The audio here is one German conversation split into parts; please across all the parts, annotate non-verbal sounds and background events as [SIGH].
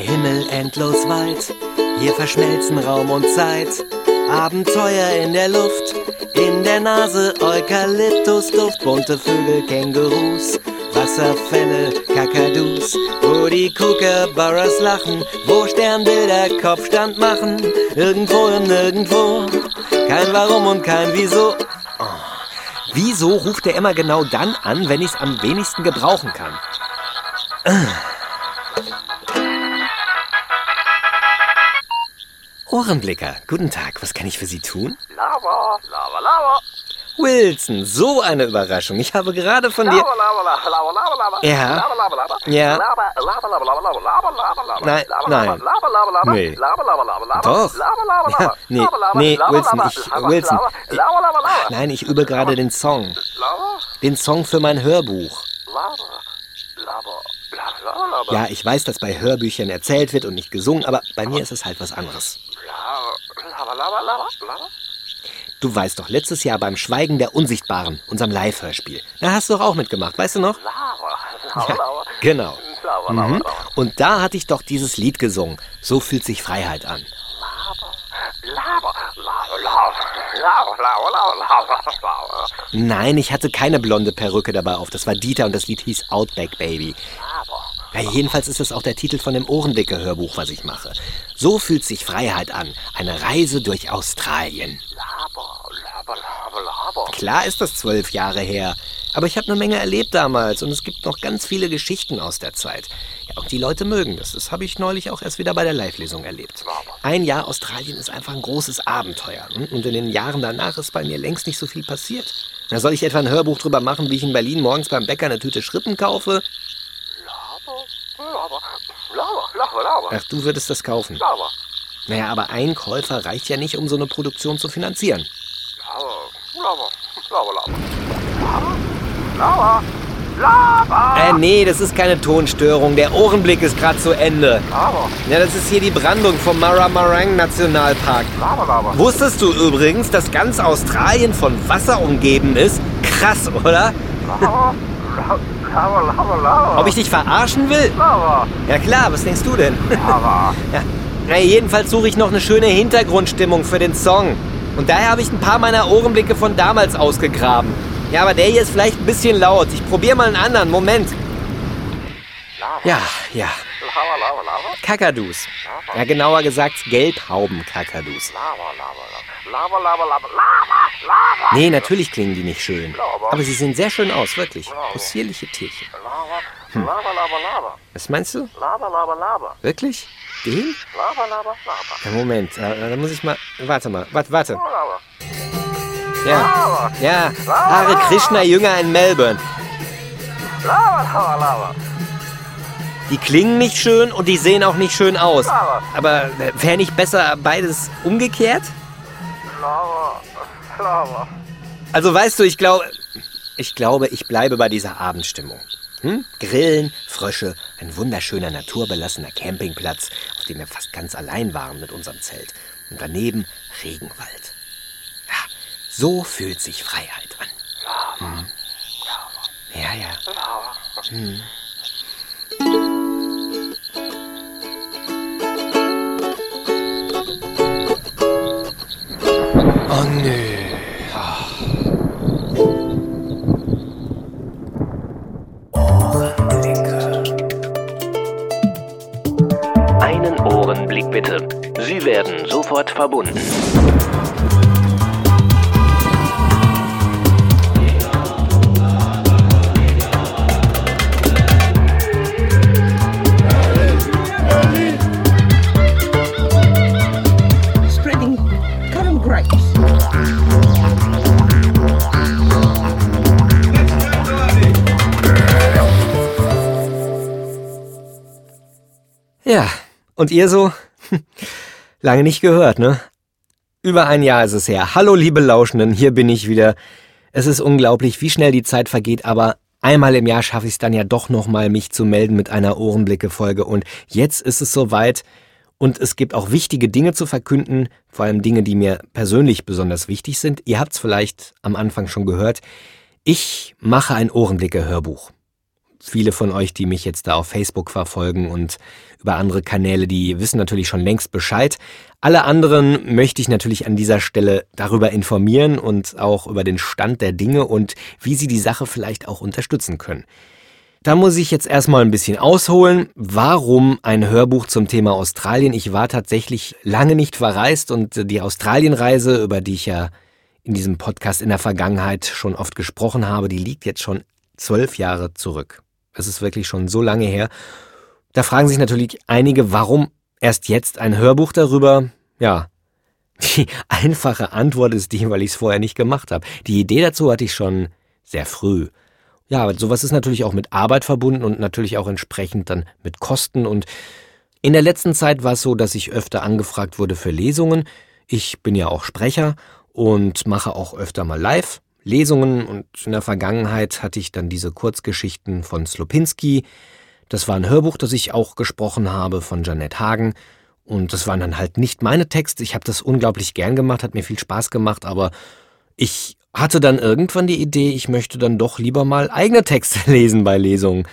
Himmel endlos weit, hier verschmelzen Raum und Zeit. Abenteuer in der Luft, in der Nase Eukalyptusduft, bunte Vögel, Kängurus, Wasserfälle, Kakadus, wo die Kookaburras lachen, wo Sternbilder Kopfstand machen, irgendwo und nirgendwo, kein Warum und kein Wieso. Oh. Wieso ruft er immer genau dann an, wenn ich es am wenigsten gebrauchen kann? Ohrenblicker, guten Tag, was kann ich für Sie tun? Lava, Lava, Lava. Wilson, so eine Überraschung. Ich habe gerade von dir. Lava, Lava, Lava, Lava, Lava, Lava. Ja. Lava, Lava, Lava. Ja. Lava, Lava, Lava, Lava, Lava, Lava, Lava, Lava. Nein, nein. Lava, Lava, Lava, Lava. Nee. Lava, Lava, Lava, Lava. Doch. Lava, Lava, Ja, Lava. nee, nee, Wilson, ich- Wilson, Lava, ich- Lava, Lava, Lava. Nein, ich übe gerade den Song. Lava, Den Song für mein Hörbuch. Lava, Lava, Lava, Lava. Ja, ich weiß, dass bei Hörbüchern erzählt wird und nicht gesungen, aber bei mir ist es halt was anderes. Lava, Lava, Lava, Lava. Du weißt doch, letztes Jahr beim Schweigen der Unsichtbaren, unserem Live-Hörspiel, da hast du doch auch mitgemacht, weißt du noch? Lava, Lava, Lava. Genau. Lava, Lava, Mhm. Lava. Und da hatte ich doch dieses Lied gesungen. So fühlt sich Freiheit an. Lava, Lava, Lava, Lava, Lava, Lava, Lava. Nein, ich hatte keine blonde Perücke dabei auf. Das war Dieter und das Lied hieß Outback Baby. Ja, jedenfalls ist es auch der Titel von dem Ohrendicke-Hörbuch, was ich mache. So fühlt sich Freiheit an. Eine Reise durch Australien. Lava, Lava, Lava, Lava. Klar ist das zwölf Jahre her. Aber ich habe eine Menge erlebt damals und es gibt noch ganz viele Geschichten aus der Zeit. Ja, und die Leute mögen das. Das habe ich neulich auch erst wieder bei der Live-Lesung erlebt. Ein Jahr Australien ist einfach ein großes Abenteuer. hm? Und in den Jahren danach ist bei mir längst nicht so viel passiert. Da soll ich etwa ein Hörbuch drüber machen, wie ich in Berlin morgens beim Bäcker eine Tüte Schrippen kaufe? Lava, Lava, Lava, Lava, Ach, du würdest das kaufen. Lava, Naja, aber ein Käufer reicht ja nicht, um so eine Produktion zu finanzieren. Lava, Lava, Lava, Lava, Lava, Lava, Äh, nee, das ist keine Tonstörung. Der Ohrenblick ist gerade zu Ende. Lava, Ja, das ist hier die Brandung vom Maramarang Nationalpark. Lava, Lava. Wusstest du übrigens, dass ganz Australien von Wasser umgeben ist? Krass, oder? Lava, Lava, Lava, Lava. Ob ich dich verarschen will? Lava, Ja klar, was denkst du denn? Lava. [LAUGHS] ja. Na, jedenfalls suche ich noch eine schöne Hintergrundstimmung für den Song. Und daher habe ich ein paar meiner Ohrenblicke von damals ausgegraben. Ja, aber der hier ist vielleicht ein bisschen laut. Ich probiere mal einen anderen. Moment. Ja, ja. Lava, Lava, Lava. Kakadus. Ja, genauer gesagt Gelbhauben-Kakadus. Lava, Lava, Lava, Lava, Lava, Lava, Lava, Lava. Nee, natürlich klingen die nicht schön. Aber sie sehen sehr schön aus, wirklich. Possierliche Tierchen. Lava, Lava, Lava, Lava. Was meinst du? Lava, Lava, Lava. Wirklich? Den? Lava, Lava, Lava. Ja, Moment, äh, da muss ich mal. Warte mal, warte, warte. Ja. Ja, Hare Krishna Jünger in Melbourne. Die klingen nicht schön und die sehen auch nicht schön aus. Aber äh, wäre nicht besser beides umgekehrt? Also weißt du, ich glaube, ich glaube, ich bleibe bei dieser Abendstimmung. Hm? Grillen, Frösche, ein wunderschöner naturbelassener Campingplatz, auf dem wir fast ganz allein waren mit unserem Zelt. Und daneben Regenwald. So fühlt sich Freiheit an. Hm. Ja, ja. Hm. Oh nö. Einen Ohrenblick bitte. Sie werden sofort verbunden. Und ihr so? [LAUGHS] Lange nicht gehört, ne? Über ein Jahr ist es her. Hallo, liebe Lauschenden, hier bin ich wieder. Es ist unglaublich, wie schnell die Zeit vergeht, aber einmal im Jahr schaffe ich es dann ja doch nochmal, mich zu melden mit einer Ohrenblicke-Folge. Und jetzt ist es soweit. Und es gibt auch wichtige Dinge zu verkünden, vor allem Dinge, die mir persönlich besonders wichtig sind. Ihr habt es vielleicht am Anfang schon gehört. Ich mache ein Ohrenblicke-Hörbuch. Viele von euch, die mich jetzt da auf Facebook verfolgen und über andere Kanäle, die wissen natürlich schon längst Bescheid. Alle anderen möchte ich natürlich an dieser Stelle darüber informieren und auch über den Stand der Dinge und wie sie die Sache vielleicht auch unterstützen können. Da muss ich jetzt erstmal ein bisschen ausholen. Warum ein Hörbuch zum Thema Australien? Ich war tatsächlich lange nicht verreist und die Australienreise, über die ich ja in diesem Podcast in der Vergangenheit schon oft gesprochen habe, die liegt jetzt schon zwölf Jahre zurück. Es ist wirklich schon so lange her. Da fragen sich natürlich einige, warum erst jetzt ein Hörbuch darüber? Ja, [LAUGHS] die einfache Antwort ist die, weil ich es vorher nicht gemacht habe. Die Idee dazu hatte ich schon sehr früh. Ja, aber sowas ist natürlich auch mit Arbeit verbunden und natürlich auch entsprechend dann mit Kosten. Und in der letzten Zeit war es so, dass ich öfter angefragt wurde für Lesungen. Ich bin ja auch Sprecher und mache auch öfter mal live Lesungen und in der Vergangenheit hatte ich dann diese Kurzgeschichten von Slopinski. Das war ein Hörbuch, das ich auch gesprochen habe von Janet Hagen und das waren dann halt nicht meine Texte. Ich habe das unglaublich gern gemacht, hat mir viel Spaß gemacht, aber ich hatte dann irgendwann die Idee, ich möchte dann doch lieber mal eigene Texte [LAUGHS] lesen bei Lesungen.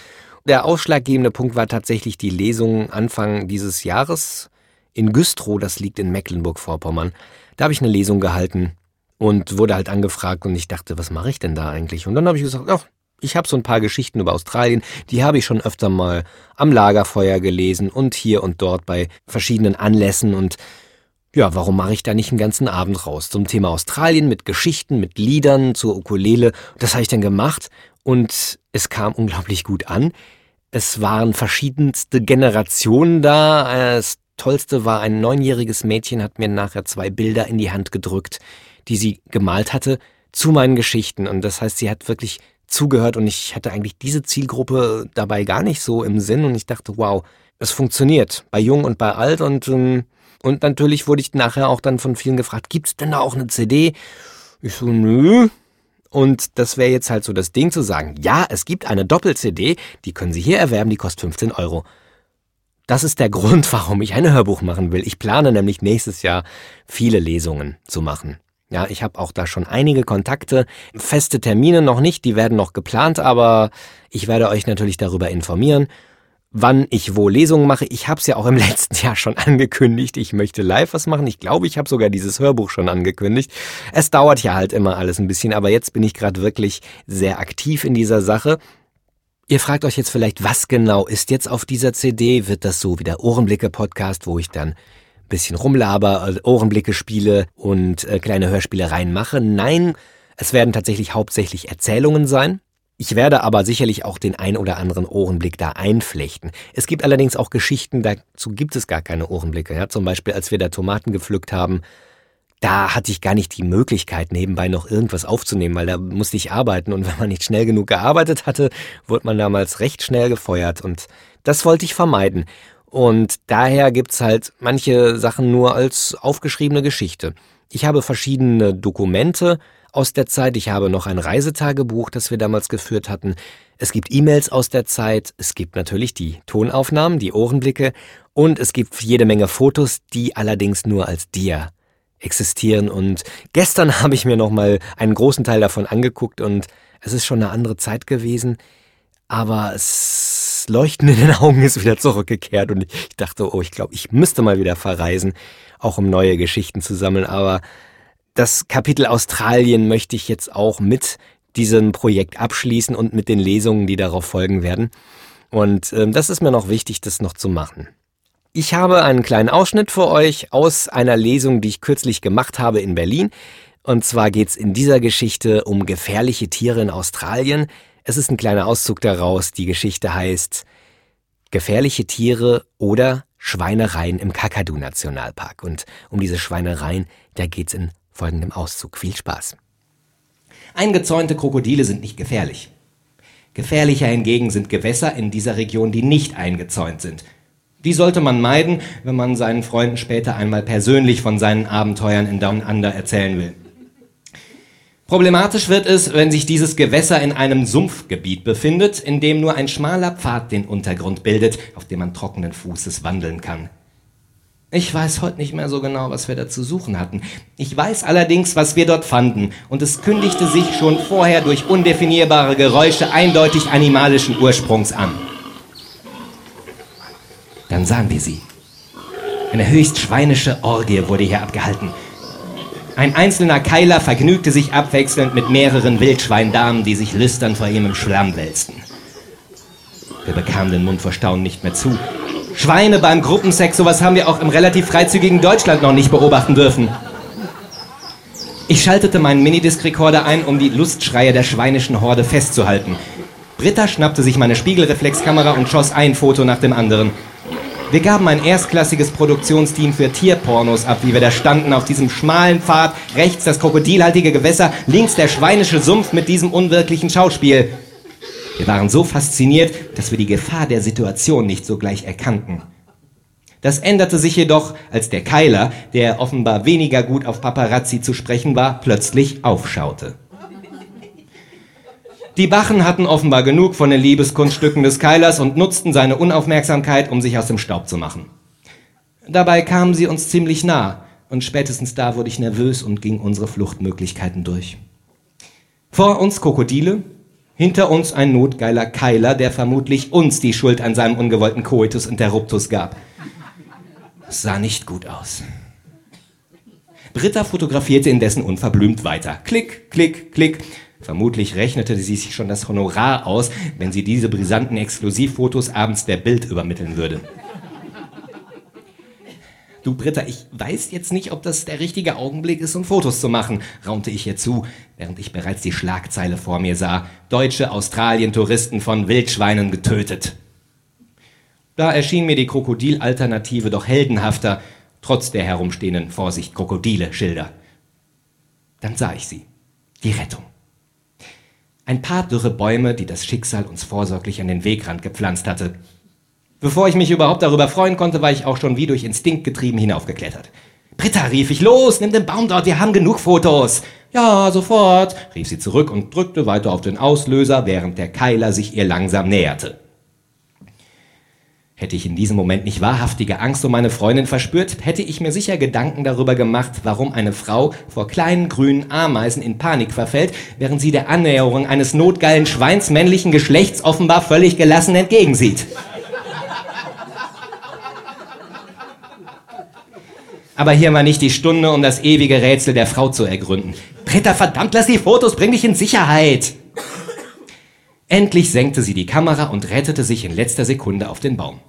Der ausschlaggebende Punkt war tatsächlich die Lesung Anfang dieses Jahres in Güstrow, das liegt in Mecklenburg-Vorpommern. Da habe ich eine Lesung gehalten und wurde halt angefragt und ich dachte, was mache ich denn da eigentlich? Und dann habe ich gesagt, ach, ich habe so ein paar Geschichten über Australien, die habe ich schon öfter mal am Lagerfeuer gelesen und hier und dort bei verschiedenen Anlässen und ja, warum mache ich da nicht einen ganzen Abend raus zum Thema Australien mit Geschichten, mit Liedern zur Ukulele? Das habe ich dann gemacht und es kam unglaublich gut an. Es waren verschiedenste Generationen da. Das Tollste war, ein neunjähriges Mädchen hat mir nachher zwei Bilder in die Hand gedrückt, die sie gemalt hatte, zu meinen Geschichten. Und das heißt, sie hat wirklich zugehört und ich hatte eigentlich diese Zielgruppe dabei gar nicht so im Sinn und ich dachte, wow, es funktioniert bei jung und bei alt und ähm, und natürlich wurde ich nachher auch dann von vielen gefragt, gibt's denn da auch eine CD? Ich so, nö. Und das wäre jetzt halt so das Ding zu sagen, ja, es gibt eine Doppel-CD, die können Sie hier erwerben, die kostet 15 Euro. Das ist der [LAUGHS] Grund, warum ich ein Hörbuch machen will. Ich plane nämlich nächstes Jahr viele Lesungen zu machen. Ja, ich habe auch da schon einige Kontakte, feste Termine noch nicht, die werden noch geplant, aber ich werde euch natürlich darüber informieren wann ich wo Lesungen mache. Ich habe es ja auch im [LAUGHS] letzten Jahr schon angekündigt. Ich möchte live was machen. Ich glaube, ich habe sogar dieses Hörbuch schon angekündigt. Es dauert ja halt immer alles ein bisschen, aber jetzt bin ich gerade wirklich sehr aktiv in dieser Sache. Ihr fragt euch jetzt vielleicht, was genau ist jetzt auf dieser CD? Wird das so wie der Ohrenblicke-Podcast, wo ich dann bisschen rumlaber, äh, Ohrenblicke spiele und äh, kleine Hörspielereien mache? Nein, es werden tatsächlich hauptsächlich Erzählungen sein. Ich werde aber sicherlich auch den ein oder anderen Ohrenblick da einflechten. Es gibt allerdings auch Geschichten, dazu gibt es gar keine Ohrenblicke. Ja, zum Beispiel, als wir da Tomaten gepflückt haben, da hatte ich gar nicht die Möglichkeit, nebenbei noch irgendwas aufzunehmen, weil da musste ich arbeiten und [LAUGHS] wenn man nicht schnell genug gearbeitet hatte, wurde man damals recht schnell gefeuert und das wollte ich vermeiden. Und daher gibt's halt manche Sachen nur als aufgeschriebene Geschichte. Ich habe verschiedene Dokumente, aus der Zeit. Ich habe noch ein Reisetagebuch, das wir damals geführt hatten. Es gibt E-Mails aus der Zeit. Es gibt natürlich die Tonaufnahmen, die Ohrenblicke. Und es gibt jede Menge Fotos, die allerdings nur als Dia existieren. Und gestern [LAUGHS] habe ich mir noch mal einen großen Teil davon angeguckt und es ist schon eine andere Zeit gewesen. Aber es Leuchten in den Augen ist wieder zurückgekehrt und ich dachte, oh, ich glaube, ich müsste mal wieder verreisen, auch um neue Geschichten zu sammeln. Aber das Kapitel Australien möchte ich jetzt auch mit diesem Projekt abschließen und mit den Lesungen, die darauf folgen werden. Und ähm, das ist mir noch wichtig, das noch zu machen. Ich habe einen kleinen Ausschnitt für euch aus einer Lesung, die ich kürzlich gemacht habe in Berlin. Und zwar geht's in dieser Geschichte um gefährliche Tiere in Australien. Es ist ein kleiner Auszug daraus. Die Geschichte heißt Gefährliche Tiere oder Schweinereien im Kakadu-Nationalpark. Und um diese Schweinereien, da geht's in folgendem Auszug. Viel Spaß. Eingezäunte Krokodile sind nicht gefährlich. Gefährlicher hingegen sind Gewässer in dieser Region, die nicht eingezäunt sind. Die sollte man meiden, wenn man seinen Freunden später einmal persönlich von seinen Abenteuern in Down Under erzählen will. Problematisch wird es, wenn sich dieses Gewässer in einem Sumpfgebiet befindet, in dem nur ein schmaler Pfad den Untergrund bildet, auf dem man trockenen Fußes wandeln kann. Ich weiß heute nicht mehr so genau, was wir da zu suchen hatten. Ich weiß allerdings, was wir dort fanden, und es kündigte sich schon vorher durch undefinierbare Geräusche eindeutig animalischen Ursprungs an. Dann sahen wir sie. Eine höchst schweinische Orgie wurde hier abgehalten. Ein einzelner Keiler vergnügte sich abwechselnd mit mehreren Wildschweindamen, die sich lüstern vor ihm im Schlamm wälzten. Wir bekamen den Mund vor Staunen nicht mehr zu. Schweine beim Gruppensex, sowas haben wir auch im relativ freizügigen Deutschland noch nicht beobachten dürfen. Ich schaltete meinen Minidisc-Rekorder ein, um die Lustschreie der schweinischen Horde festzuhalten. Britta schnappte sich meine Spiegelreflexkamera und schoss ein Foto nach dem anderen. Wir gaben ein erstklassiges Produktionsteam für Tierpornos ab, wie wir da standen auf diesem schmalen Pfad, rechts das krokodilhaltige Gewässer, links der schweinische Sumpf mit diesem unwirklichen Schauspiel. Wir waren so fasziniert, dass wir die Gefahr der Situation nicht sogleich erkannten. Das änderte sich jedoch, als der Keiler, der offenbar weniger gut auf Paparazzi zu sprechen war, plötzlich aufschaute. Die Bachen hatten offenbar genug von den Liebeskunststücken des Keilers und nutzten seine Unaufmerksamkeit, um sich aus dem Staub zu machen. Dabei kamen sie uns ziemlich nah, und spätestens da wurde ich nervös und ging unsere Fluchtmöglichkeiten durch. Vor uns Krokodile, hinter uns ein notgeiler Keiler, der vermutlich uns die Schuld an seinem ungewollten Coitus Interruptus gab. Es sah nicht gut aus. Britta fotografierte indessen unverblümt weiter. Klick, klick, klick. Vermutlich rechnete sie sich schon das Honorar aus, wenn sie diese brisanten Exklusivfotos abends der Bild übermitteln würde. Du Britta, ich weiß jetzt nicht, ob das der richtige Augenblick ist, um Fotos zu machen, raunte ich ihr zu, während ich bereits die Schlagzeile vor mir sah. Deutsche Australien-Touristen von Wildschweinen getötet. Da erschien mir die Krokodilalternative doch heldenhafter, trotz der herumstehenden Vorsicht Krokodile-Schilder. Dann sah ich sie. Die Rettung. Ein paar dürre Bäume, die das Schicksal uns vorsorglich an den Wegrand gepflanzt hatte. Bevor ich mich überhaupt darüber freuen konnte, war ich auch schon wie durch Instinkt getrieben hinaufgeklettert. Britta, rief ich, los, nimm den Baum dort, wir haben genug Fotos. Ja, sofort, rief sie zurück und drückte weiter auf den Auslöser, während der Keiler sich ihr langsam näherte. Hätte ich in diesem Moment nicht wahrhaftige Angst um meine Freundin verspürt, hätte ich mir sicher Gedanken darüber gemacht, warum eine Frau vor kleinen grünen Ameisen in Panik verfällt, während sie der Annäherung eines notgeilen Schweins männlichen Geschlechts offenbar völlig gelassen entgegensieht. Aber hier war nicht die Stunde, um das ewige Rätsel der Frau zu ergründen. Britta, verdammt, lass die Fotos, bring dich in Sicherheit! Endlich senkte sie die Kamera und rettete sich in letzter Sekunde auf den Baum.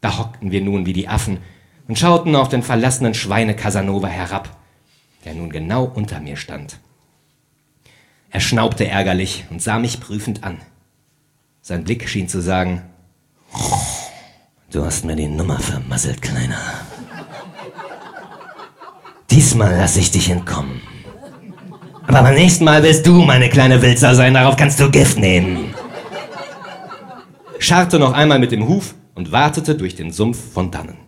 Da hockten wir nun wie die Affen und schauten auf den verlassenen Schweine Casanova herab, der nun genau unter mir stand. Er schnaubte ärgerlich und sah mich prüfend an. Sein Blick schien zu sagen, Du hast mir die Nummer vermasselt, Kleiner. Diesmal lasse ich dich entkommen. Aber beim nächsten Mal wirst du meine kleine Wilzer sein, darauf kannst du Gift nehmen. Scharrte noch einmal mit dem Huf und wartete durch den Sumpf von dannen.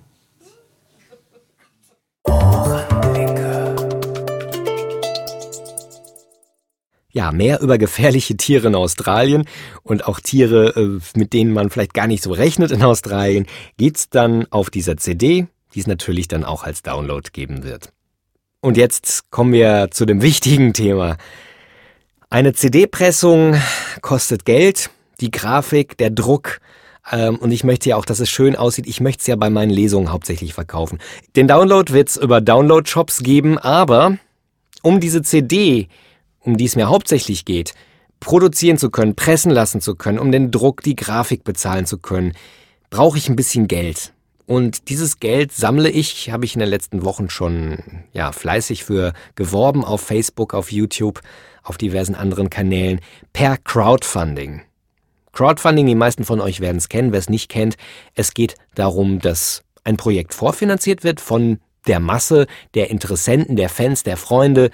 Ja, mehr über gefährliche Tiere in Australien und auch Tiere, äh, mit denen man vielleicht gar nicht so rechnet in Australien, geht's dann auf dieser CD, die es natürlich dann auch als Download geben wird. Und jetzt kommen wir zu dem wichtigen Thema. Eine CD-Pressung kostet Geld, die Grafik, der Druck. Ähm, und ich möchte ja auch, dass es schön aussieht. Ich möchte es ja bei meinen Lesungen hauptsächlich verkaufen. Den Download wird es über Download-Shops geben, aber um diese CD, um die es mir hauptsächlich geht, produzieren zu können, pressen lassen zu können, um den Druck, die Grafik bezahlen zu können, brauche ich ein bisschen Geld. Und dieses Geld sammle ich, habe ich in den letzten Wochen schon ja, fleißig für geworben auf Facebook, auf YouTube, auf diversen anderen Kanälen per Crowdfunding. Crowdfunding, die meisten von euch werden es kennen, wer es nicht kennt, es geht darum, dass ein Projekt vorfinanziert wird von der Masse der Interessenten, der Fans, der Freunde,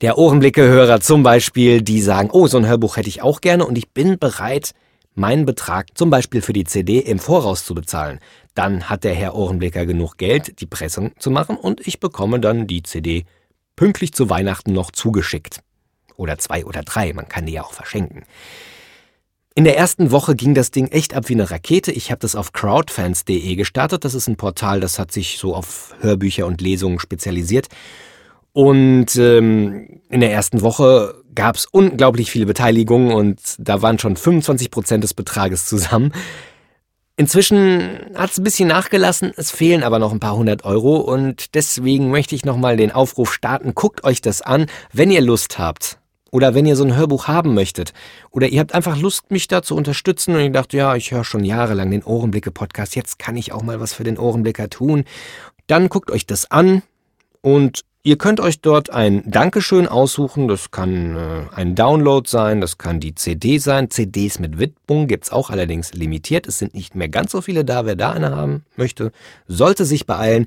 der Ohrenblicke-Hörer zum Beispiel, die sagen, oh, so ein Hörbuch hätte ich auch gerne und ich bin bereit, meinen Betrag zum Beispiel für die CD im Voraus zu bezahlen. Dann hat der Herr Ohrenblicker genug Geld, die Pressung zu machen und ich bekomme dann die CD pünktlich zu Weihnachten noch zugeschickt. Oder zwei oder drei, man kann die ja auch verschenken. In der ersten Woche ging das Ding echt ab wie eine Rakete. Ich habe das auf crowdfans.de gestartet. Das ist ein Portal, das hat sich so auf Hörbücher und Lesungen spezialisiert. Und ähm, in der ersten Woche gab es unglaublich viele Beteiligungen und da waren schon 25 Prozent des Betrages zusammen. Inzwischen hat es ein bisschen nachgelassen, es fehlen aber noch ein paar hundert Euro und deswegen möchte ich nochmal den Aufruf starten. Guckt euch das an, wenn ihr Lust habt. Oder wenn ihr so ein Hörbuch haben möchtet. Oder ihr habt einfach Lust, mich da zu unterstützen und ihr dachte, ja, ich höre schon jahrelang den Ohrenblicke-Podcast, jetzt kann ich auch mal was für den Ohrenblicker tun. Dann guckt euch das an und Ihr könnt euch dort ein Dankeschön aussuchen. Das kann äh, ein Download sein, das kann die CD sein. CDs mit Widmung gibt's auch allerdings limitiert. Es sind nicht mehr ganz so viele da. Wer da eine haben möchte, sollte sich beeilen.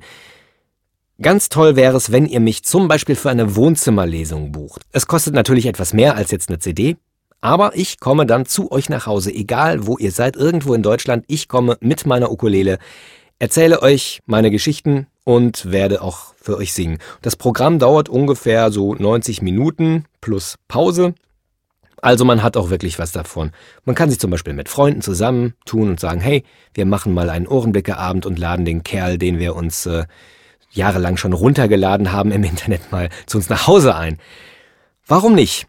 Ganz toll wäre es, wenn ihr mich zum Beispiel für eine Wohnzimmerlesung bucht. Es kostet natürlich etwas mehr als jetzt eine CD, aber ich komme dann zu euch nach Hause, egal wo ihr seid, irgendwo in Deutschland. Ich komme mit meiner Ukulele, erzähle euch meine Geschichten und werde auch für euch singen. Das Programm dauert ungefähr so 90 Minuten plus Pause. Also man hat auch wirklich was davon. Man kann sich zum Beispiel mit Freunden zusammentun und sagen, hey, wir machen mal einen Ohrenblickeabend und laden den Kerl, den wir uns äh, jahrelang schon runtergeladen haben im [LAUGHS] Internet mal zu uns nach Hause ein. Warum nicht?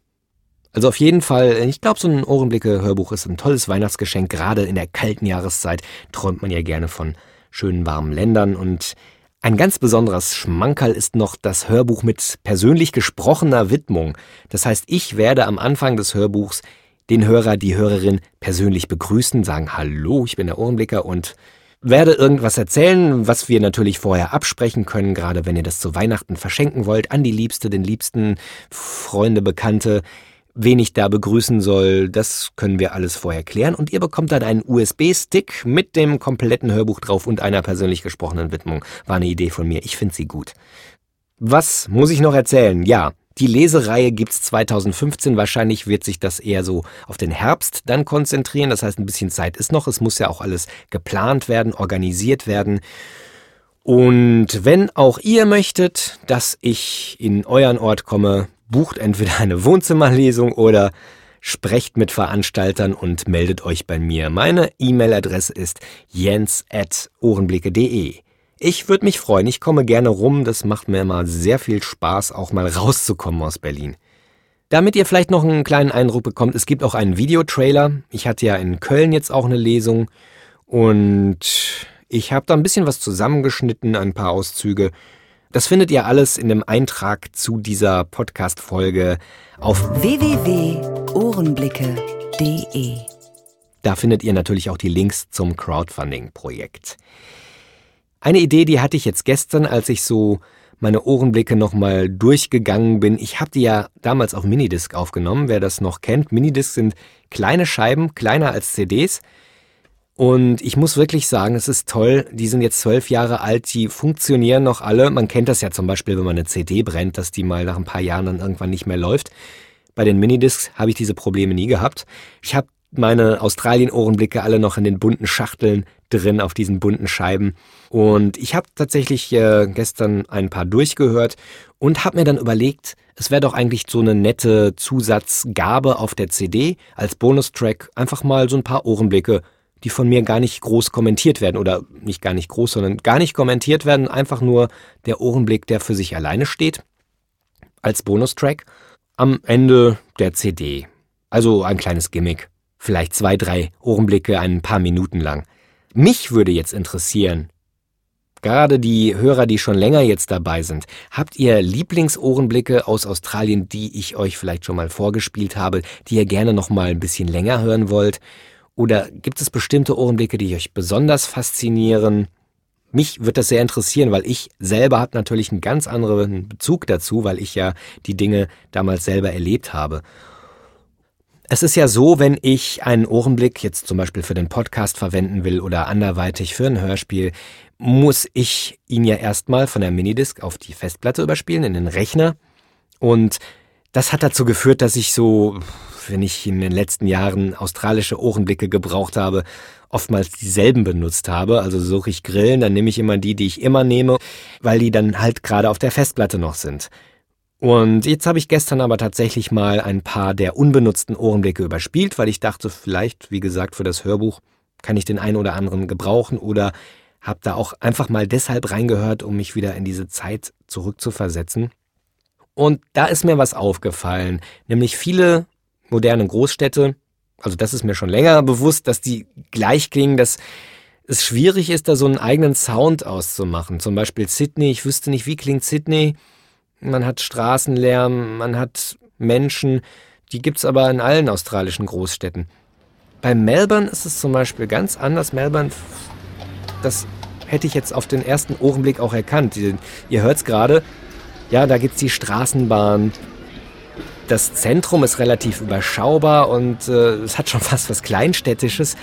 Also auf jeden Fall, ich glaube, so ein Ohrenblicke-Hörbuch ist ein tolles Weihnachtsgeschenk. Gerade in der kalten Jahreszeit träumt man ja gerne von schönen warmen Ländern und ein ganz besonderes Schmankerl ist noch das Hörbuch mit persönlich gesprochener Widmung. Das heißt, ich werde am Anfang des Hörbuchs den Hörer, die Hörerin persönlich begrüßen, sagen Hallo, ich bin der Ohrenblicker und werde irgendwas erzählen, was wir natürlich vorher absprechen können, gerade wenn ihr das zu Weihnachten verschenken wollt, an die Liebste, den Liebsten, Freunde, Bekannte wen ich da begrüßen soll, das können wir alles vorher klären. Und ihr bekommt dann einen USB-Stick mit dem kompletten Hörbuch drauf und einer persönlich gesprochenen Widmung. War eine Idee von mir. Ich finde sie gut. Was muss ich noch erzählen? Ja, die Lesereihe gibt's 2015. Wahrscheinlich wird sich das eher so auf den Herbst dann konzentrieren. Das heißt, ein bisschen Zeit ist noch. Es muss ja auch alles geplant werden, organisiert werden. Und wenn auch ihr möchtet, dass ich in euren Ort komme, bucht entweder eine Wohnzimmerlesung oder sprecht mit Veranstaltern und meldet euch bei mir. Meine E-Mail-Adresse ist jens.ohrenblicke.de. Ich würde mich freuen, ich komme gerne rum, das macht mir immer sehr viel Spaß, auch mal rauszukommen aus Berlin. Damit ihr vielleicht noch einen kleinen Eindruck bekommt, es gibt auch einen Videotrailer. Ich hatte ja in Köln jetzt auch eine Lesung und ich habe da ein bisschen was zusammengeschnitten, ein paar Auszüge. Das findet ihr alles in dem Eintrag zu dieser Podcast-Folge auf www.ohrenblicke.de. Da findet ihr natürlich auch die Links zum Crowdfunding-Projekt. Eine Idee, die hatte ich jetzt gestern, als ich so meine Ohrenblicke nochmal durchgegangen bin. Ich habe die ja damals auf Minidisc aufgenommen, wer das noch kennt. Minidiscs sind kleine Scheiben, kleiner als CDs. Und ich muss wirklich sagen, es ist toll. Die sind jetzt zwölf Jahre alt, die funktionieren noch alle. Man kennt das ja zum Beispiel, wenn man eine CD brennt, dass die mal nach ein paar Jahren dann irgendwann nicht mehr läuft. Bei den Minidiscs habe ich diese Probleme nie gehabt. Ich habe meine Australien-Ohrenblicke alle noch in den bunten Schachteln drin, auf diesen bunten Scheiben. Und ich habe tatsächlich äh, gestern ein paar durchgehört und habe mir dann überlegt, es wäre doch eigentlich so eine nette Zusatzgabe auf der CD als Bonustrack einfach mal so ein paar Ohrenblicke die von mir gar nicht groß kommentiert werden oder nicht gar nicht groß, sondern gar nicht kommentiert werden, einfach nur der Ohrenblick, der für sich alleine steht, als Bonustrack am Ende der CD. Also ein kleines Gimmick, vielleicht zwei, drei Ohrenblicke ein paar Minuten lang. Mich würde jetzt interessieren, Gerade die Hörer, die schon länger jetzt dabei sind, habt ihr Lieblingsohrenblicke aus Australien, die ich euch vielleicht schon mal vorgespielt habe, die ihr gerne noch mal ein bisschen länger hören wollt? Oder gibt es bestimmte Ohrenblicke, die euch besonders faszinieren? Mich wird das sehr interessieren, weil ich selber habe natürlich einen ganz anderen Bezug dazu, weil ich ja die Dinge damals selber erlebt habe. Es ist ja so, wenn ich einen Ohrenblick jetzt zum Beispiel für den Podcast verwenden will oder anderweitig für ein Hörspiel, muss ich ihn ja erstmal von der Minidisc auf die Festplatte überspielen, in den Rechner. Und das hat dazu geführt, dass ich so wenn ich in den letzten Jahren australische Ohrenblicke gebraucht habe, oftmals dieselben benutzt habe. Also suche ich Grillen, dann nehme ich immer die, die ich immer nehme, weil die dann halt gerade auf der Festplatte noch sind. Und jetzt habe ich gestern aber tatsächlich mal ein paar der unbenutzten Ohrenblicke überspielt, weil ich dachte, vielleicht, wie gesagt, für das Hörbuch kann ich den einen oder anderen gebrauchen oder habe da auch einfach mal deshalb reingehört, um mich wieder in diese Zeit zurückzuversetzen. Und da ist mir was aufgefallen, nämlich viele moderne Großstädte, also das ist mir schon länger bewusst, dass die gleich klingen, dass es schwierig ist, da so einen eigenen Sound auszumachen. Zum Beispiel Sydney, ich wüsste nicht, wie klingt Sydney, man hat Straßenlärm, man hat Menschen, die gibt es aber in allen australischen Großstädten. Bei Melbourne ist es zum Beispiel ganz anders. Melbourne, das hätte ich jetzt auf den ersten Ohrenblick auch erkannt. Ihr hört es gerade, ja, da gibt es die Straßenbahn. Das Zentrum ist relativ überschaubar und äh, es hat schon [LAUGHS] fast was Kleinstädtisches.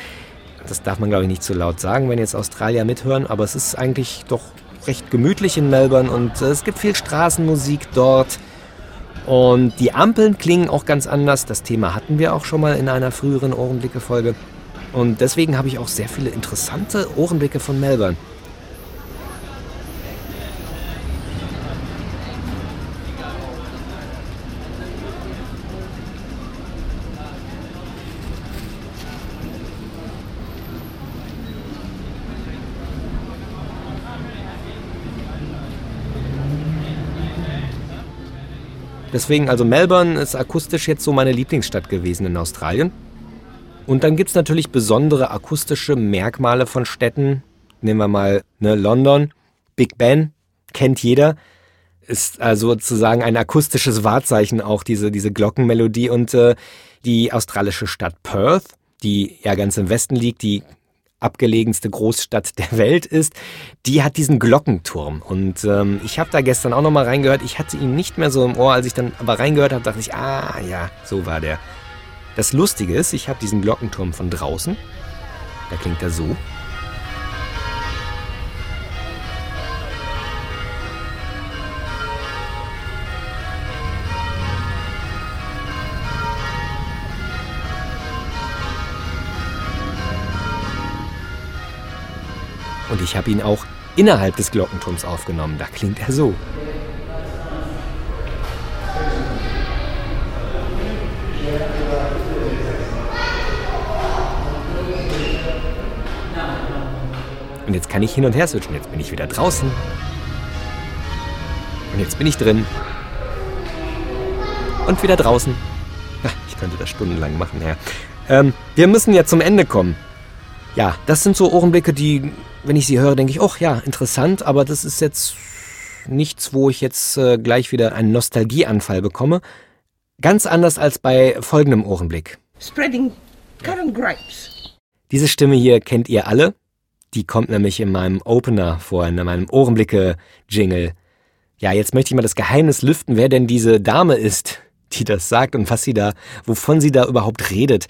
Das darf man, glaube ich, nicht zu laut sagen, wenn jetzt Australier mithören, aber es ist eigentlich doch recht gemütlich in Melbourne und äh, es gibt viel Straßenmusik dort. Und die Ampeln klingen auch ganz anders. Das Thema hatten wir auch schon mal in einer früheren Ohrenblicke-Folge. Und deswegen habe ich auch sehr viele interessante Ohrenblicke von Melbourne. Deswegen, also Melbourne ist akustisch jetzt so meine Lieblingsstadt gewesen in Australien. Und dann gibt es natürlich besondere akustische Merkmale von Städten. Nehmen wir mal ne, London, Big Ben, kennt jeder. Ist also sozusagen ein akustisches Wahrzeichen auch, diese, diese Glockenmelodie. Und äh, die australische Stadt Perth, die ja ganz im Westen liegt, die abgelegenste Großstadt der Welt ist, die hat diesen Glockenturm. Und ähm, ich habe da gestern auch nochmal reingehört. Ich hatte ihn nicht mehr so im Ohr. Als ich dann aber reingehört habe, dachte ich, ah ja, so war der. Das Lustige ist, ich habe diesen Glockenturm von draußen. Da klingt er so. Und ich habe ihn auch innerhalb des Glockenturms aufgenommen. Da klingt er so. Und jetzt kann ich hin und her switchen. Jetzt bin ich wieder draußen. Und jetzt bin ich drin. Und wieder draußen. Ach, ich könnte das stundenlang machen, ja. Ähm, wir müssen ja zum Ende kommen. Ja, das sind so Ohrenblicke, die wenn ich sie höre, denke ich, ach ja, interessant, aber das ist jetzt nichts, wo ich jetzt äh, gleich wieder einen Nostalgieanfall bekomme. Ganz anders als bei folgendem Ohrenblick. Spreading currant grapes. Diese Stimme hier kennt ihr alle. Die kommt nämlich in meinem Opener vor, in meinem Ohrenblicke-Jingle. Ja, jetzt möchte ich mal das Geheimnis lüften, wer denn diese Dame ist, die das sagt und was sie da, wovon sie da überhaupt redet.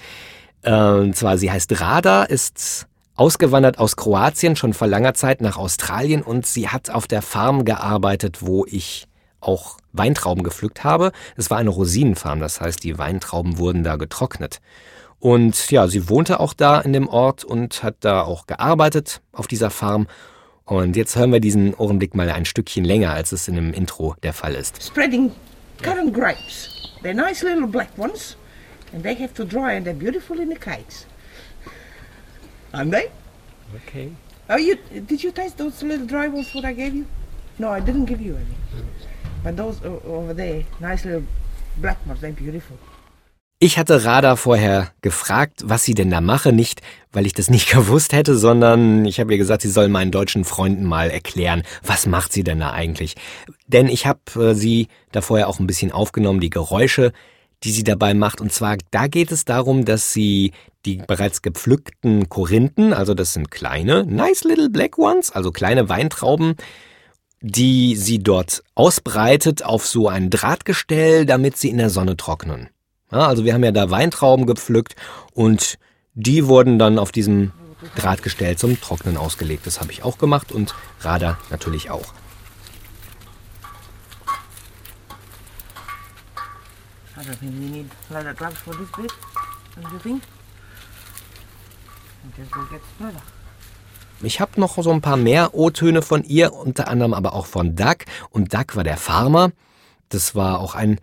Äh, und zwar, sie heißt Rada, ist ausgewandert aus Kroatien schon vor langer Zeit nach Australien und sie hat auf der Farm gearbeitet, wo ich auch Weintrauben gepflückt habe. Es war eine Rosinenfarm, das heißt, die Weintrauben wurden da getrocknet. Und ja, sie wohnte auch da in dem Ort und hat da auch gearbeitet auf dieser Farm. Und jetzt hören wir diesen Ohrenblick mal ein Stückchen länger, als es in dem Intro der Fall ist. Spreading currant grapes. They're nice little black ones and they have to dry and they're beautiful in the kites. Aren't they? Okay. Oh, you did you taste those little dry ones what I gave you? No, I didn't give you any. But those over there, nice little black ones, they're beautiful. Ich hatte Rada vorher gefragt, was sie denn da mache, nicht weil ich das [LAUGHS] nicht gewusst hätte, sondern ich habe ihr gesagt, sie soll meinen deutschen Freunden mal erklären, was macht sie denn da eigentlich? Denn ich habe äh, sie da vorher auch ein bisschen aufgenommen, die Geräusche, die sie dabei macht. Und zwar, da geht es darum, dass sie die bereits gepflückten Korinthen, also das sind kleine, nice little black ones, also kleine Weintrauben, die sie dort ausbreitet auf so ein Drahtgestell, damit sie in der Sonne trocknen. Ja, also wir haben ja da Weintrauben gepflückt und die wurden dann auf diesem Drahtgestell zum Trocknen ausgelegt. Das habe ich auch gemacht und Radar natürlich auch. I don't think we need leather gloves for this bit. Don't you think? Guess we'll get leather. Ich habe noch so ein paar mehr O-Töne von ihr, unter anderem aber auch von Doug. Und Doug war der Farmer, Das war auch ein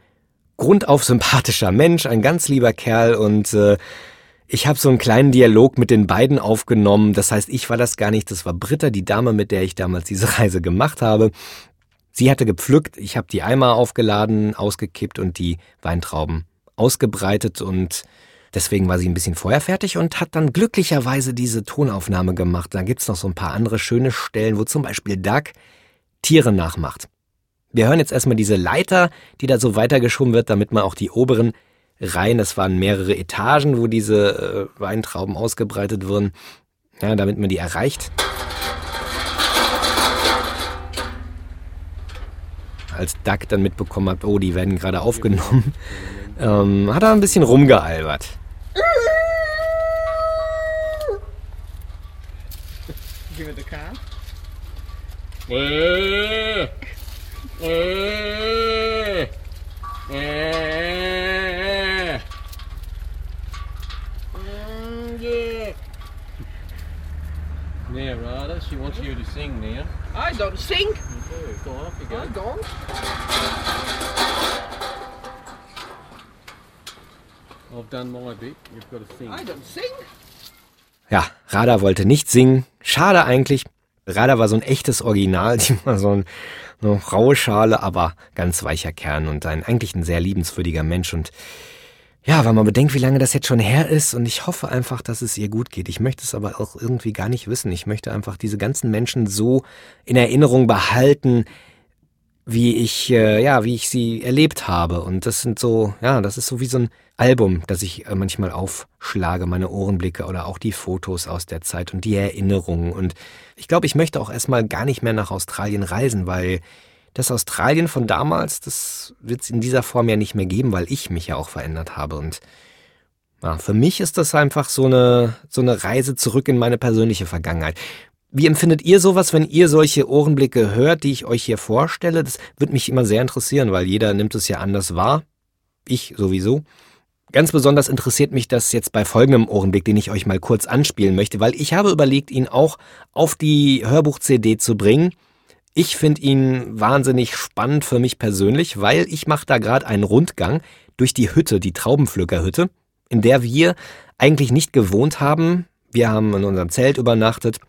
grundauf sympathischer Mensch, ein ganz lieber Kerl und äh, ich habe so einen kleinen Dialog mit den beiden aufgenommen. Das heißt, ich war das gar nicht, das war Britta, die Dame, mit der ich damals diese Reise gemacht habe. Sie hatte gepflückt, ich habe die Eimer aufgeladen, ausgekippt und die Weintrauben ausgebreitet und deswegen war sie ein bisschen vorher fertig und hat dann glücklicherweise diese Tonaufnahme gemacht. Da gibt's noch so ein paar andere schöne Stellen, wo zum Beispiel Doug Tiere nachmacht. Wir hören jetzt erstmal diese Leiter, die da so weitergeschoben wird, damit man auch die oberen Reihen, es waren mehrere Etagen, wo diese äh, Weintrauben ausgebreitet wurden, ja, damit man die erreicht. Als Duck dann mitbekommen hat, oh, die werden gerade aufgenommen, ähm, hat er ein bisschen rumgealbert. Give it a car. Now, Rada, she wants you to sing now. I don't sing. Do. Go off you. I've done my bit. You've got to sing. I don't sing. Ja, Rada wollte nicht singen. Schade eigentlich. Rada war so ein echtes Original, [LAUGHS] die war so ein, eine raue Schale, aber ganz weicher Kern und ein eigentlich ein sehr liebenswürdiger Mensch und ja, wenn man bedenkt, wie lange das jetzt schon her ist und ich hoffe einfach, dass es ihr gut geht. Ich möchte es aber auch irgendwie gar nicht wissen. Ich möchte einfach diese ganzen Menschen so in Erinnerung behalten, wie ich, äh, ja, wie ich sie erlebt habe. Und das sind so, ja, das ist so wie so ein Album, das ich äh, manchmal aufschlage, meine Ohrenblicke oder auch die Fotos aus der Zeit und die Erinnerungen. Und ich glaube, ich möchte auch erstmal gar nicht mehr nach Australien reisen, weil das Australien von damals, das wird es in dieser Form ja nicht mehr geben, weil ich mich ja auch verändert habe. Und ja, für mich ist das einfach so eine, so eine Reise zurück in meine persönliche Vergangenheit. Wie empfindet ihr sowas, wenn ihr solche Ohrenblicke hört, die ich euch hier vorstelle? Das würde mich immer sehr interessieren, weil jeder nimmt es ja anders wahr. Ich sowieso. Ganz besonders interessiert mich das jetzt bei folgendem Ohrenblick, den ich euch mal kurz anspielen möchte, weil ich habe überlegt, ihn auch auf die Hörbuch-CD zu bringen. Ich finde ihn wahnsinnig spannend für mich persönlich, weil ich mache da gerade einen Rundgang durch die Hütte, die Traubenpflückerhütte, in der wir eigentlich nicht gewohnt haben. Wir haben in unserem Zelt übernachtet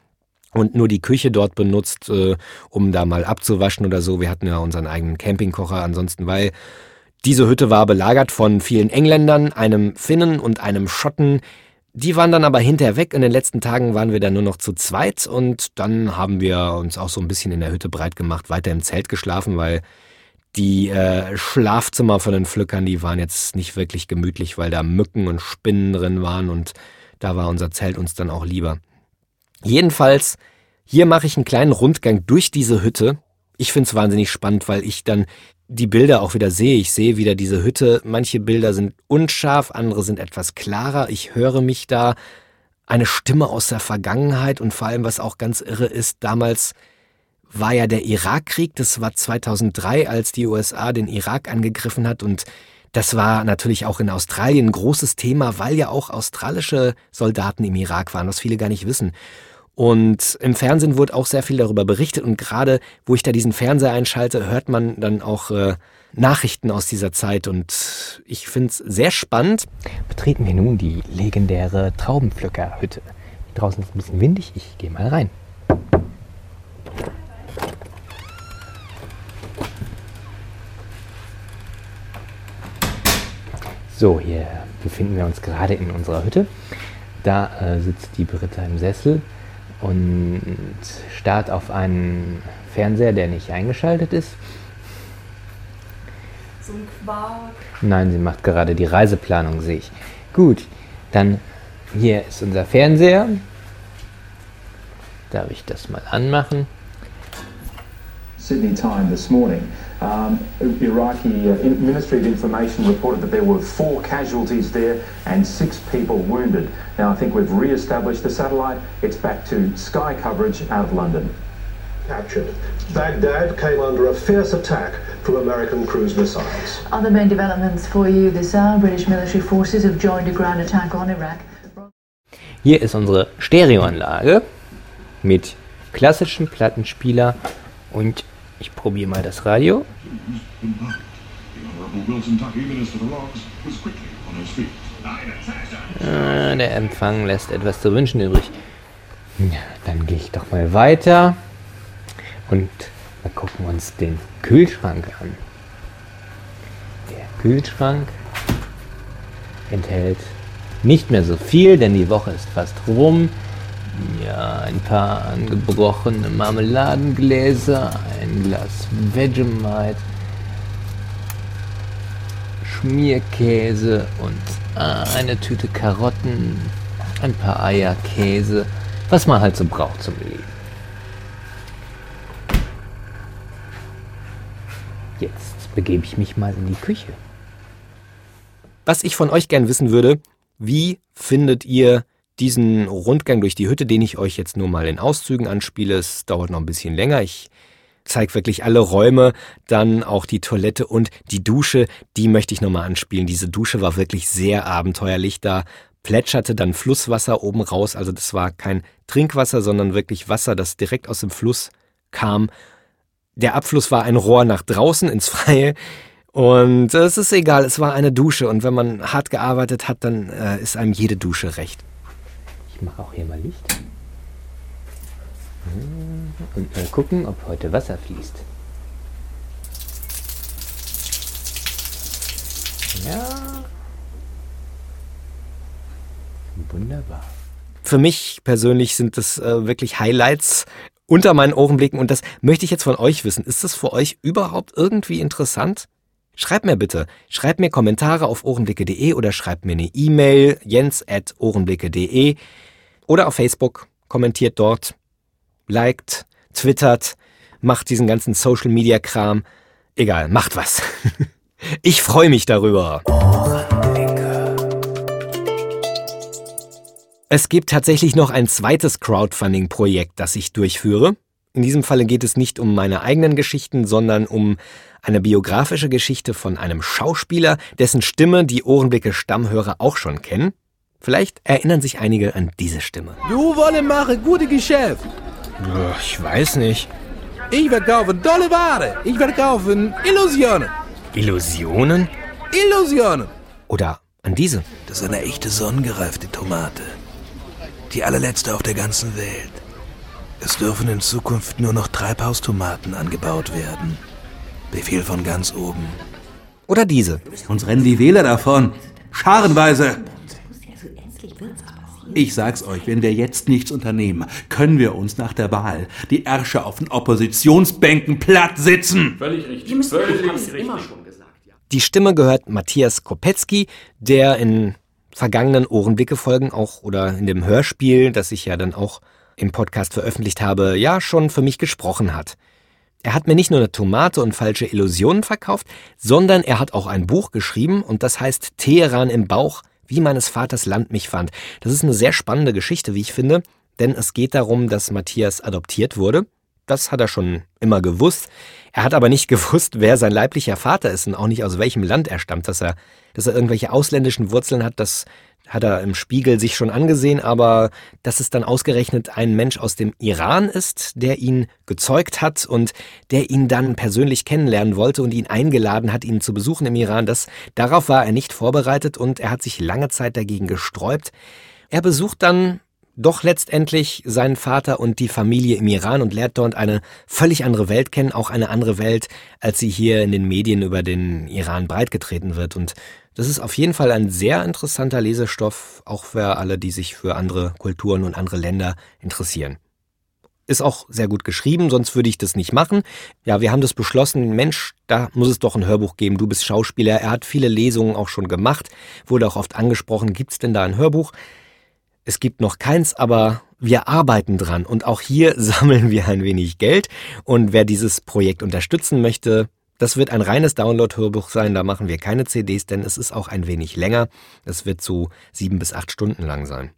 und nur die Küche dort benutzt, äh, um da mal abzuwaschen oder so. Wir hatten ja unseren eigenen Campingkocher ansonsten, weil diese Hütte war belagert von vielen Engländern, einem Finnen und einem Schotten, die waren dann aber hinterher weg. In den letzten Tagen waren wir dann nur noch zu zweit und dann haben wir uns auch so ein bisschen in der Hütte breit gemacht, weiter im Zelt geschlafen, weil die äh, Schlafzimmer von den Pflückern, die waren jetzt nicht wirklich gemütlich, weil da Mücken und Spinnen drin waren und da war unser Zelt uns dann auch lieber. Jedenfalls, hier mache ich einen kleinen Rundgang durch diese Hütte. Ich finde es wahnsinnig spannend, weil ich dann die Bilder auch wieder sehe. Ich sehe wieder diese Hütte. Manche Bilder sind unscharf, andere sind etwas klarer. Ich höre mich da eine Stimme aus der Vergangenheit und vor allem, was auch ganz irre ist, damals war ja der Irakkrieg. Das war 2003, als die USA den Irak angegriffen hat und das war natürlich auch in Australien ein großes Thema, weil ja auch australische Soldaten im Irak waren, was viele gar nicht wissen. Und im Fernsehen wurde auch sehr viel darüber berichtet und gerade wo ich da diesen Fernseher einschalte, hört man dann auch äh, Nachrichten aus dieser Zeit und ich finde es sehr spannend. Betreten wir nun die legendäre Traubenpflückerhütte. Draußen ist ein bisschen windig, ich gehe mal rein. So, hier befinden wir uns gerade in unserer Hütte. Da äh, sitzt die Britta im Sessel und starrt auf einen Fernseher, der nicht eingeschaltet ist. So ein Quark. Nein, sie macht gerade die Reiseplanung, sehe ich. Gut, dann hier ist unser Fernseher. Darf ich das mal anmachen? Sydney Time this morning. Um, Iraqi uh, Ministry of Information reported that there were four casualties there and six people wounded. Now, I think we've re established the satellite. It's back to sky coverage out of London. captured. Baghdad came under a fierce attack from American cruise missiles. Other main developments for you this hour. British military forces have joined a ground attack on Iraq. Hier ist unsere Stereoanlage mit klassischem Plattenspieler und ich probiere mal das Radio. Äh, der Empfang lässt etwas zu wünschen übrig. Ja, dann gehe ich doch mal weiter und wir gucken uns den Kühlschrank an. Der Kühlschrank enthält nicht mehr so viel, denn die Woche ist fast rum. Ja, ein paar angebrochene Marmeladengläser, ein Glas Vegemite, Schmierkäse und eine Tüte Karotten, ein paar Eier, Käse, was man halt so braucht zum Leben. Jetzt begebe ich mich mal in die Küche. Was ich von euch gern wissen würde, wie findet ihr diesen Rundgang durch die Hütte, den ich euch jetzt nur mal in Auszügen anspiele? Es dauert noch ein bisschen länger. Ich zeige wirklich alle Räume, dann auch die Toilette und die Dusche, die möchte ich nochmal anspielen. Diese Dusche war wirklich sehr abenteuerlich. Da plätscherte dann Flusswasser oben raus. Also das war kein Trinkwasser, sondern wirklich Wasser, das direkt aus dem Fluss kam. Der Abfluss war ein Rohr nach draußen ins Freie. Und es ist egal, es war eine Dusche. Und wenn man hart gearbeitet hat, dann äh, ist einem jede Dusche recht. Ich mache auch hier mal Licht. Und mal gucken, ob heute Wasser fließt. Ja. Wunderbar. Für mich persönlich sind das äh, wirklich Highlights unter meinen Ohrenblicken und das möchte ich jetzt von euch wissen. Ist das für euch überhaupt irgendwie interessant? Schreibt mir bitte, schreibt mir Kommentare auf ohrenblicke.de oder schreibt mir eine E-Mail jens@ohrenblicke.de oder auf Facebook, kommentiert dort, liked, twittert, macht diesen ganzen Social Media Kram. Egal, macht was. [LAUGHS] Ich freue mich darüber. Es gibt tatsächlich noch ein zweites Crowdfunding-Projekt, das ich durchführe. In diesem Falle geht es nicht um meine eigenen Geschichten, sondern um eine biografische Geschichte von einem Schauspieler, dessen Stimme die Ohrenblicke Stammhörer auch schon kennen. Vielleicht erinnern sich einige an diese Stimme. Du wolle machen gute Geschäft. Ich weiß nicht. Ich werde kaufen tolle Ware. Ich werde kaufen Illusionen. Illusionen? Illusionen. Oder an diese. Das ist eine echte sonnengereifte Tomate. Die allerletzte auf der ganzen Welt. Es dürfen in Zukunft nur noch Treibhaustomaten angebaut werden. Befehl von ganz oben. Oder diese. Uns rennen die Wähler davon. Scharenweise. Ich sag's euch, wenn wir jetzt nichts unternehmen, können wir uns nach der Wahl die Ärsche auf den Oppositionsbänken platt sitzen. Völlig richtig. Völlig richtig. Die Stimme gehört Matthias Kopetzky, der in vergangenen Ohrenblicke-Folgen auch oder in dem Hörspiel, das ich ja dann auch im Podcast veröffentlicht habe, ja schon für mich gesprochen hat. Er hat mir nicht nur eine Tomate und falsche Illusionen verkauft, sondern er hat auch ein Buch geschrieben und das heißt Teheran im Bauch, wie meines Vaters Land mich fand. Das ist eine sehr spannende Geschichte, wie ich finde, denn es geht darum, dass Matthias adoptiert wurde. Das hat er schon immer gewusst. Er hat aber nicht [LAUGHS] gewusst, wer sein leiblicher Vater ist und auch nicht aus welchem Land er stammt. Dass er, dass er irgendwelche ausländischen Wurzeln hat, das hat er im Spiegel sich schon angesehen, aber dass es dann ausgerechnet ein Mensch aus dem Iran ist, der ihn gezeugt hat und der ihn dann persönlich kennenlernen wollte und ihn eingeladen hat, ihn zu besuchen im Iran, das, darauf war er nicht vorbereitet und er hat sich lange Zeit dagegen gesträubt. Er besucht dann doch letztendlich seinen Vater und die Familie im Iran und lernt dort eine völlig andere Welt kennen, auch eine andere Welt, als sie hier in den Medien über den Iran breitgetreten wird. Und das ist auf jeden Fall ein sehr interessanter Lesestoff, auch für alle, die sich für andere Kulturen und andere Länder interessieren. Ist auch sehr gut geschrieben, sonst würde ich das nicht machen. Ja, wir haben das beschlossen, Mensch, da muss es doch ein Hörbuch geben. Du bist Schauspieler. Er hat viele Lesungen auch schon gemacht, wurde auch oft angesprochen. Gibt's denn da ein Hörbuch? Es gibt noch keins, aber wir arbeiten dran und auch hier [LAUGHS] sammeln wir ein wenig Geld. Und wer dieses Projekt unterstützen möchte, das wird ein reines Download-Hörbuch sein, da machen wir keine CDs, denn es ist auch ein wenig länger. Es wird so sieben bis acht Stunden lang sein.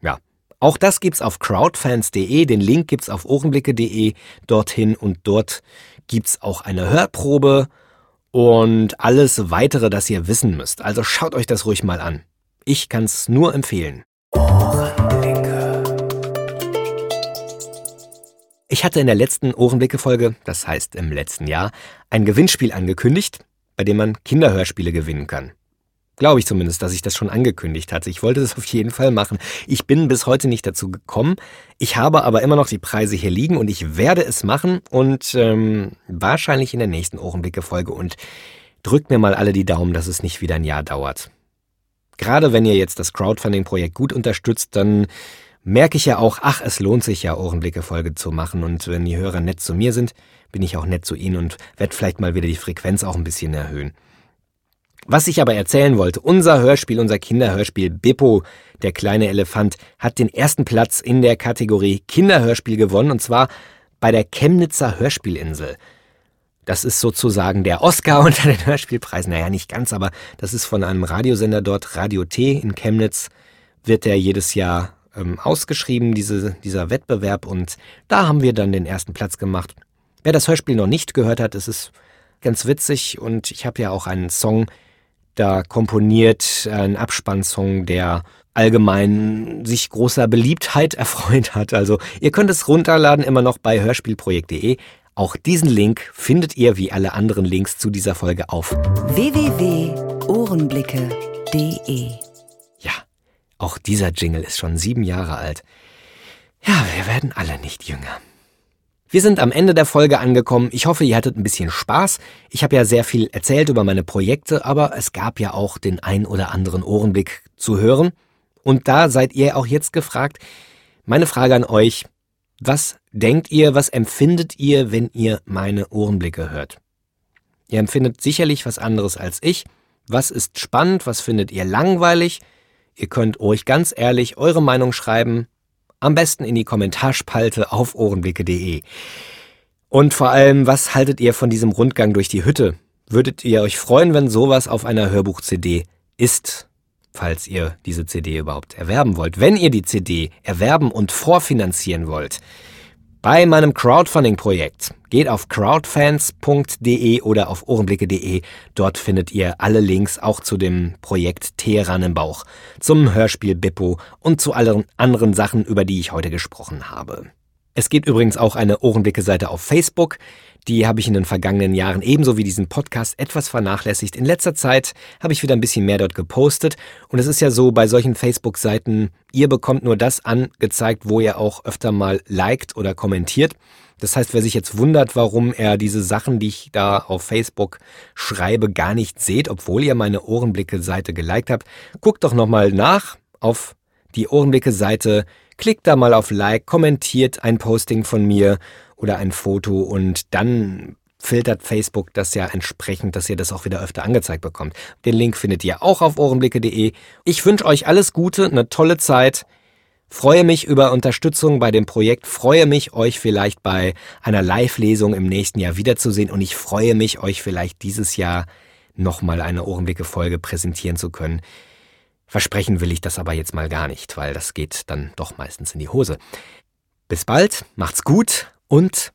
Ja. Auch das gibt's auf crowdfans.de, den Link gibt's auf ohrenblicke.de dorthin und dort gibt's auch eine Hörprobe und alles weitere, das ihr wissen müsst. Also schaut euch das ruhig mal an. Ich kann's nur empfehlen. Ich hatte in der letzten Ohrenblicke-Folge, das heißt im letzten Jahr, ein Gewinnspiel angekündigt. bei dem man Kinderhörspiele gewinnen kann. Glaube ich zumindest, dass ich das schon angekündigt hatte. Ich wollte das [LAUGHS] auf jeden Fall machen. Ich bin bis heute nicht dazu gekommen. Ich habe aber immer noch die Preise hier liegen und ich werde es machen und ähm, wahrscheinlich in der nächsten Ohrenblicke-Folge. Und drückt mir mal alle die Daumen, dass es nicht wieder ein Jahr dauert. Gerade wenn ihr jetzt das Crowdfunding-Projekt gut unterstützt, dann merke ich ja auch, ach, es lohnt sich ja, Ohrenblicke-Folge zu machen. Und wenn die Hörer nett zu mir sind, bin ich auch nett zu ihnen und werde vielleicht mal wieder die Frequenz auch ein bisschen erhöhen. Was ich aber erzählen wollte, unser Hörspiel, unser Kinderhörspiel Bippo, der kleine Elefant, hat den ersten Platz in der Kategorie Kinderhörspiel gewonnen und zwar bei der Chemnitzer Hörspielinsel. Das ist sozusagen der Oscar [LAUGHS] unter den Hörspielpreisen. Naja, nicht ganz, aber das ist von einem Radiosender dort, Radio T in Chemnitz, wird der jedes Jahr ähm, ausgeschrieben, diese, dieser Wettbewerb. Und da haben wir dann den ersten Platz gemacht. Wer das Hörspiel noch nicht gehört hat, es ist ganz witzig und ich habe ja auch einen Song da komponiert, einen Abspannsong, der allgemein sich großer Beliebtheit [LAUGHS] erfreut hat. Also ihr könnt es runterladen immer noch bei hörspielprojekt.de. Auch diesen Link findet ihr wie alle anderen Links zu dieser Folge auf www.ohrenblicke.de. Ja, auch dieser Jingle ist schon sieben Jahre alt. Ja, wir werden alle nicht jünger. Wir sind am Ende der Folge angekommen. Ich hoffe, ihr hattet ein bisschen Spaß. Ich habe ja sehr viel erzählt über meine Projekte, aber es gab ja auch den ein oder anderen Ohrenblick zu hören. Und da seid ihr auch jetzt gefragt. Meine Frage an euch, was denkt ihr, was empfindet ihr, wenn ihr meine Ohrenblicke hört? Ihr empfindet sicherlich was anderes als ich. Was ist spannend? Was findet ihr langweilig? Ihr könnt euch ganz ehrlich eure Meinung schreiben am besten in die Kommentarspalte auf ohrenblicke.de. Und vor allem, was haltet ihr von diesem Rundgang durch die Hütte? Würdet ihr euch freuen, wenn sowas auf einer Hörbuch-CD ist? Falls ihr diese CD überhaupt erwerben wollt. Wenn ihr die CD erwerben und vorfinanzieren wollt, bei meinem Crowdfunding-Projekt. Geht auf crowdfans.de oder auf ohrenblicke.de. Dort findet ihr alle Links auch zu dem Projekt Teheran im Bauch, zum Hörspiel Bippo und zu allen anderen Sachen, über die ich heute gesprochen habe. Es gibt übrigens auch eine Ohrenblicke-Seite auf Facebook. Die habe ich in den vergangenen Jahren ebenso wie diesen Podcast etwas vernachlässigt. In letzter Zeit habe ich wieder ein bisschen mehr dort gepostet. Und es ist ja so, bei solchen Facebook-Seiten, ihr bekommt nur das angezeigt, wo ihr auch öfter mal liked oder kommentiert. Das heißt, wer sich jetzt wundert, warum er diese Sachen, die ich da auf Facebook schreibe, gar nicht seht, obwohl ihr meine Ohrenblicke-Seite geliked habt, guckt doch nochmal nach auf die Ohrenblicke-Seite, klickt da mal auf Like, kommentiert ein Posting von mir oder ein Foto und dann filtert Facebook das ja entsprechend, dass ihr das auch wieder öfter angezeigt bekommt. Den Link findet ihr auch auf ohrenblicke.de. Ich wünsche euch alles Gute, eine tolle Zeit. Freue mich über Unterstützung bei dem Projekt, freue mich, euch vielleicht bei einer Live-Lesung im nächsten Jahr wiederzusehen und ich freue mich, euch vielleicht dieses Jahr nochmal eine Ohrenblicke-Folge präsentieren zu können. Versprechen will ich das aber jetzt mal gar nicht, weil das geht dann doch meistens in die Hose. Bis bald, macht's gut und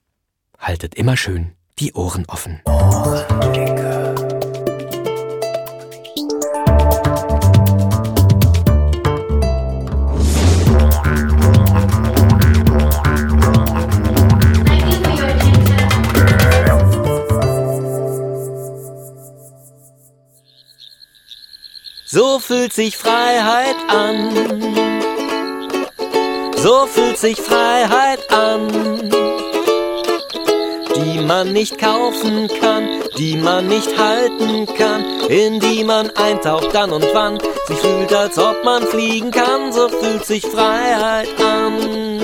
haltet immer schön die Ohren offen. So fühlt sich Freiheit an. So fühlt sich Freiheit an die man nicht kaufen kann, die man nicht halten kann, in die man eintaucht dann und wann, sich fühlt, als ob man fliegen kann, so fühlt sich Freiheit an.